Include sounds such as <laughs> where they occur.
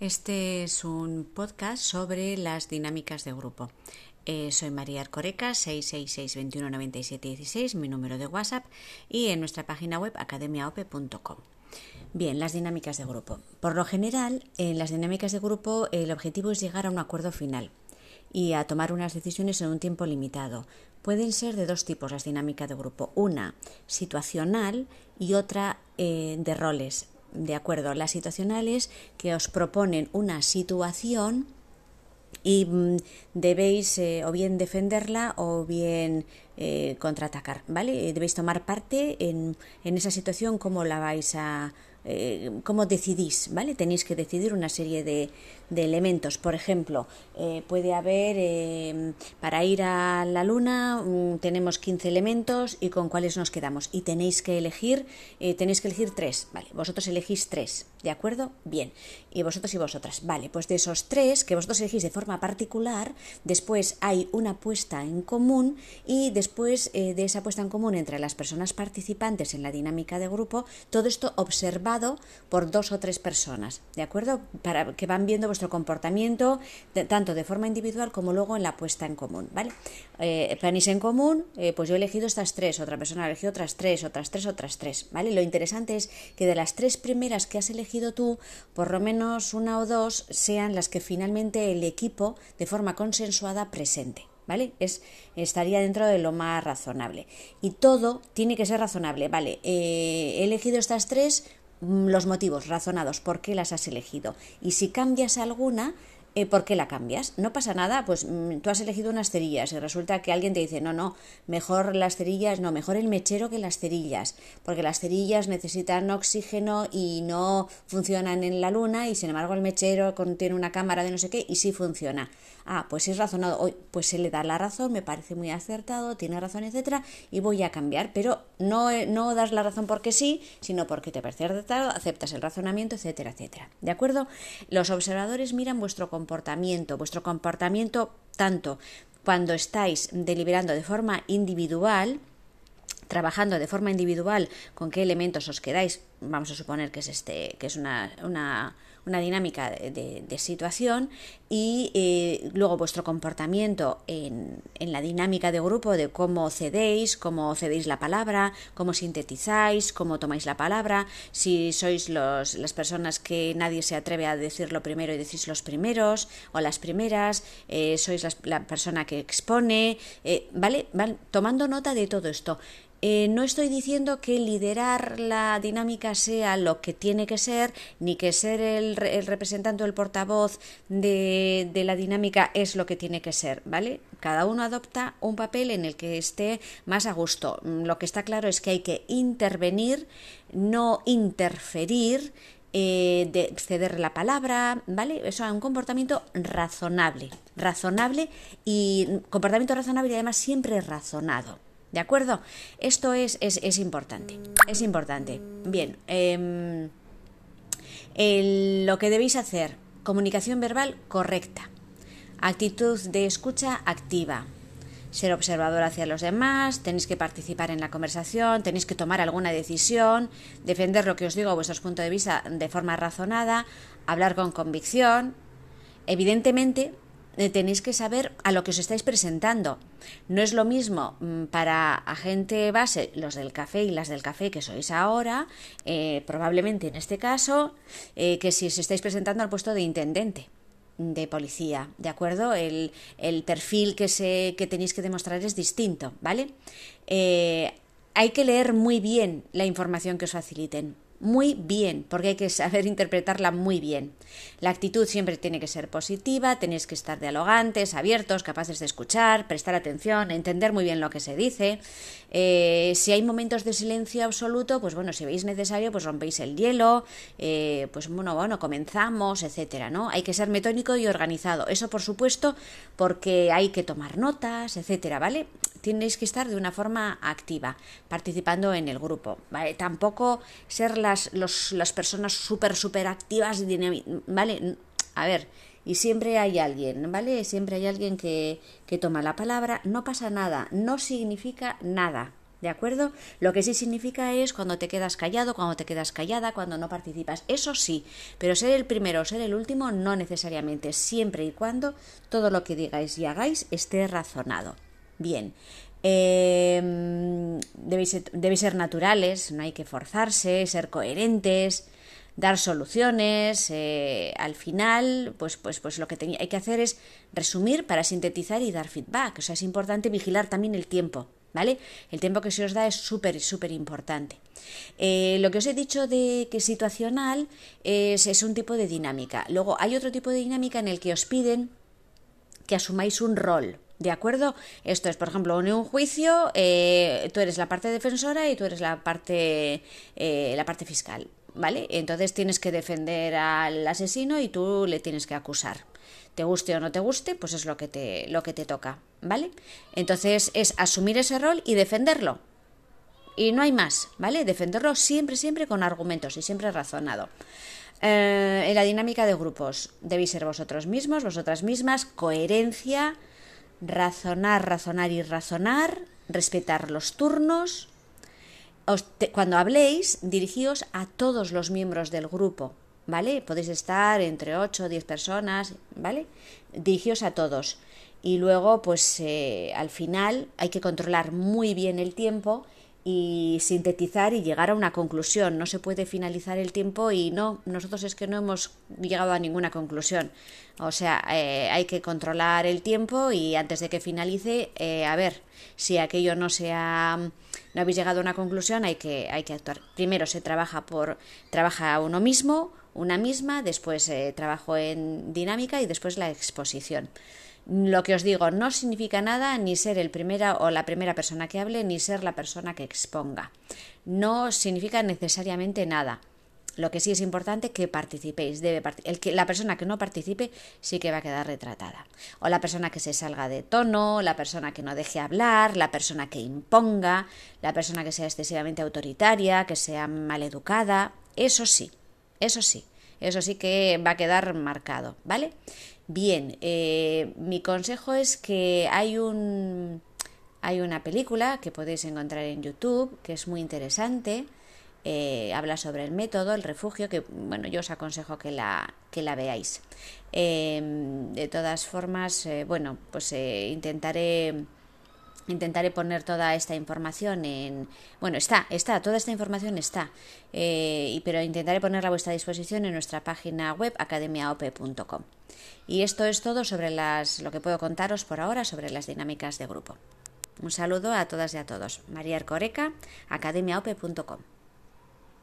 Este es un podcast sobre las dinámicas de grupo. Eh, soy María Arcoreca, 666-2197-16, mi número de WhatsApp, y en nuestra página web academiaope.com. Bien, las dinámicas de grupo. Por lo general, en las dinámicas de grupo el objetivo es llegar a un acuerdo final y a tomar unas decisiones en un tiempo limitado. Pueden ser de dos tipos las dinámicas de grupo. Una situacional y otra eh, de roles. De acuerdo, las situacionales que os proponen una situación y mm, debéis eh, o bien defenderla o bien eh, contraatacar, ¿vale? Debéis tomar parte en, en esa situación, cómo la vais a, eh, cómo decidís, ¿vale? Tenéis que decidir una serie de, de elementos. Por ejemplo, eh, puede haber, eh, para ir a la luna mm, tenemos 15 elementos y con cuáles nos quedamos. Y tenéis que elegir, tenéis que elegir tres, ¿vale? Vosotros elegís tres, ¿de acuerdo? Bien. Y vosotros y vosotras, ¿vale? Pues de esos tres que vosotros elegís de forma particular, después hay una apuesta en común y después de esa apuesta en común entre las personas participantes en la dinámica de grupo, todo esto por dos o tres personas, ¿de acuerdo? Para que van viendo vuestro comportamiento tanto de forma individual como luego en la puesta en común, ¿vale? Eh, en común, eh, pues yo he elegido estas tres, otra persona ha elegido otras tres, otras tres, otras tres, ¿vale? Lo interesante es que de las tres primeras que has elegido tú, por lo menos una o dos sean las que finalmente el equipo de forma consensuada presente. ¿vale? Es, estaría dentro de lo más razonable. Y todo tiene que ser razonable, ¿vale? Eh, he elegido estas tres, los motivos razonados por qué las has elegido. Y si cambias alguna, eh, ¿por qué la cambias? No pasa nada, pues mm, tú has elegido unas cerillas y resulta que alguien te dice, no, no, mejor las cerillas, no, mejor el mechero que las cerillas, porque las cerillas necesitan oxígeno y no funcionan en la luna y sin embargo el mechero contiene una cámara de no sé qué y sí funciona. Ah, pues es razonado, pues se le da la razón, me parece muy acertado, tiene razón, etcétera, y voy a cambiar, pero no, eh, no das la razón porque sí, sino porque te parece acertado, aceptas el razonamiento, etcétera, etcétera. ¿De acuerdo? Los observadores miran vuestro comportamiento, vuestro comportamiento tanto cuando estáis deliberando de forma individual, trabajando de forma individual con qué elementos os quedáis, vamos a suponer que es este, que es una, una una dinámica de, situación y eh, luego vuestro comportamiento en, en, la dinámica de grupo de cómo cedéis, cómo cedéis la palabra, cómo sintetizáis, cómo tomáis la palabra, si sois los, las personas que nadie se atreve a decirlo primero y decís los primeros o las primeras, eh, sois la, persona que expone, eh, ¿vale? Tomando nota de todo esto. Eh, no estoy diciendo que liderar la dinámica sea lo que tiene que ser, ni que ser el, representante o el portavoz de, la dinámica es lo que tiene que ser, ¿vale? Cada uno adopta un papel en el que esté más a gusto. Mm, lo que está claro es que hay que intervenir, no interferir, eh, de ceder la palabra, ¿vale? Eso es un comportamiento razonable, razonable y comportamiento razonable y además siempre razonado. ¿De acuerdo? Esto es, es, importante. Es importante. Bien. Em, lo que debéis hacer, comunicación verbal correcta. Actitud de escucha activa. Ser observador hacia los demás, tenéis que participar en la conversación, tenéis que tomar alguna decisión, defender lo que os digo vuestros puntos de vista de forma razonada, hablar con convicción. Evidentemente, tenéis que saber a lo que os estáis presentando. No es lo mismo mm, para agente base, los del café y las del café que sois ahora, eh, probablemente en este caso, eh, que si os estáis presentando al puesto de intendente de policía, ¿de acuerdo? El, el perfil que, se, que tenéis que demostrar es distinto, ¿vale? hay que leer muy bien la información que os faciliten muy bien, porque hay que saber <laughs> interpretarla muy bien. La actitud siempre tiene que ser positiva, tenéis que estar dialogantes, abiertos, capaces de escuchar, prestar atención, entender muy bien lo que se dice. Eh, si hay momentos de silencio absoluto, pues bueno, si veis necesario, pues rompéis el hielo, eh, pues bueno, bueno, comenzamos, etcétera, ¿no? Hay que ser metódico y organizado. Eso, por supuesto, porque hay que tomar notas, etcétera, ¿vale? Tenéis que estar de una forma activa, participando en el grupo, ¿vale? Tampoco ser las, las personas súper, súper activas, ¿vale? A ver, y siempre hay alguien, ¿vale? Siempre hay alguien que, que toma la palabra, no pasa nada, no significa nada, ¿De acuerdo? Lo que sí significa es cuando te quedas callado, cuando te quedas callada, cuando no participas. Eso sí, pero ser el primero o ser el último no necesariamente, siempre y cuando todo lo que digáis y hagáis esté razonado. Bien, eh, debéis, ser, naturales, no hay que forzarse, ser coherentes, dar soluciones. Eh, al final, pues, pues, pues lo que hay que hacer es resumir para sintetizar y dar feedback. O sea, es importante vigilar también el tiempo. ¿Vale? El tiempo que se os da es súper, súper importante. Eh, lo que os he dicho de que situacional es, es un tipo de dinámica. Luego hay otro tipo de dinámica en el que os piden que asumáis un rol, ¿De acuerdo? Esto es, por ejemplo, un juicio, eh, tú eres la parte defensora y tú eres la parte, eh, la parte fiscal, ¿vale? Entonces tienes que defender al asesino y tú le tienes que acusar. Te guste o no te guste, pues es lo que te, lo que te toca, ¿vale? Entonces es asumir ese rol y defenderlo. Y no hay más, ¿vale? Defenderlo siempre, siempre con argumentos y siempre razonado. Eh, en la dinámica de grupos debéis ser vosotros mismos, vosotras mismas, coherencia, razonar, razonar y razonar, respetar los turnos. cuando habléis, dirigíos a todos los miembros del grupo, ¿vale? Podéis estar entre 8 o 10 personas, ¿vale? Dirigíos a todos. Y luego, pues eh, al final hay que controlar muy bien el tiempo y sintetizar y llegar a una conclusión. No se puede finalizar el tiempo y no, nosotros es que no hemos llegado a ninguna conclusión. O sea, eh, hay que controlar el tiempo y antes de que finalice, eh, a ver, si aquello no sea, no habéis llegado a una conclusión, hay que, hay que actuar. Primero se trabaja por, trabaja uno mismo, una misma, después eh, trabajo en dinámica y después la exposición. Lo que os digo no significa nada ni ser el primera o la primera persona que hable ni ser la persona que exponga. No significa necesariamente nada. Lo que sí es importante que participéis. Debe el que, la persona que no participe sí que va a quedar retratada. O la persona que se salga de tono, la persona que no deje hablar, la persona que imponga, la persona que sea excesivamente autoritaria, que sea maleducada. Eso sí, eso sí, eso sí que va a quedar marcado, ¿vale? Bien, eh, mi consejo es que hay un hay una película que podéis encontrar en YouTube que es muy interesante. Eh, habla sobre el método, el refugio, que bueno, yo os aconsejo que la, que la veáis. Em, de todas formas, eh, bueno, pues intentaré intentaré poner toda esta información en bueno está está toda esta información está pero intentaré ponerla a vuestra disposición en nuestra página web academiaop.com y esto es todo sobre las, lo que puedo contaros por ahora sobre las dinámicas de grupo. Un saludo a todas y a todos. María Arcoreca, academiaope.com.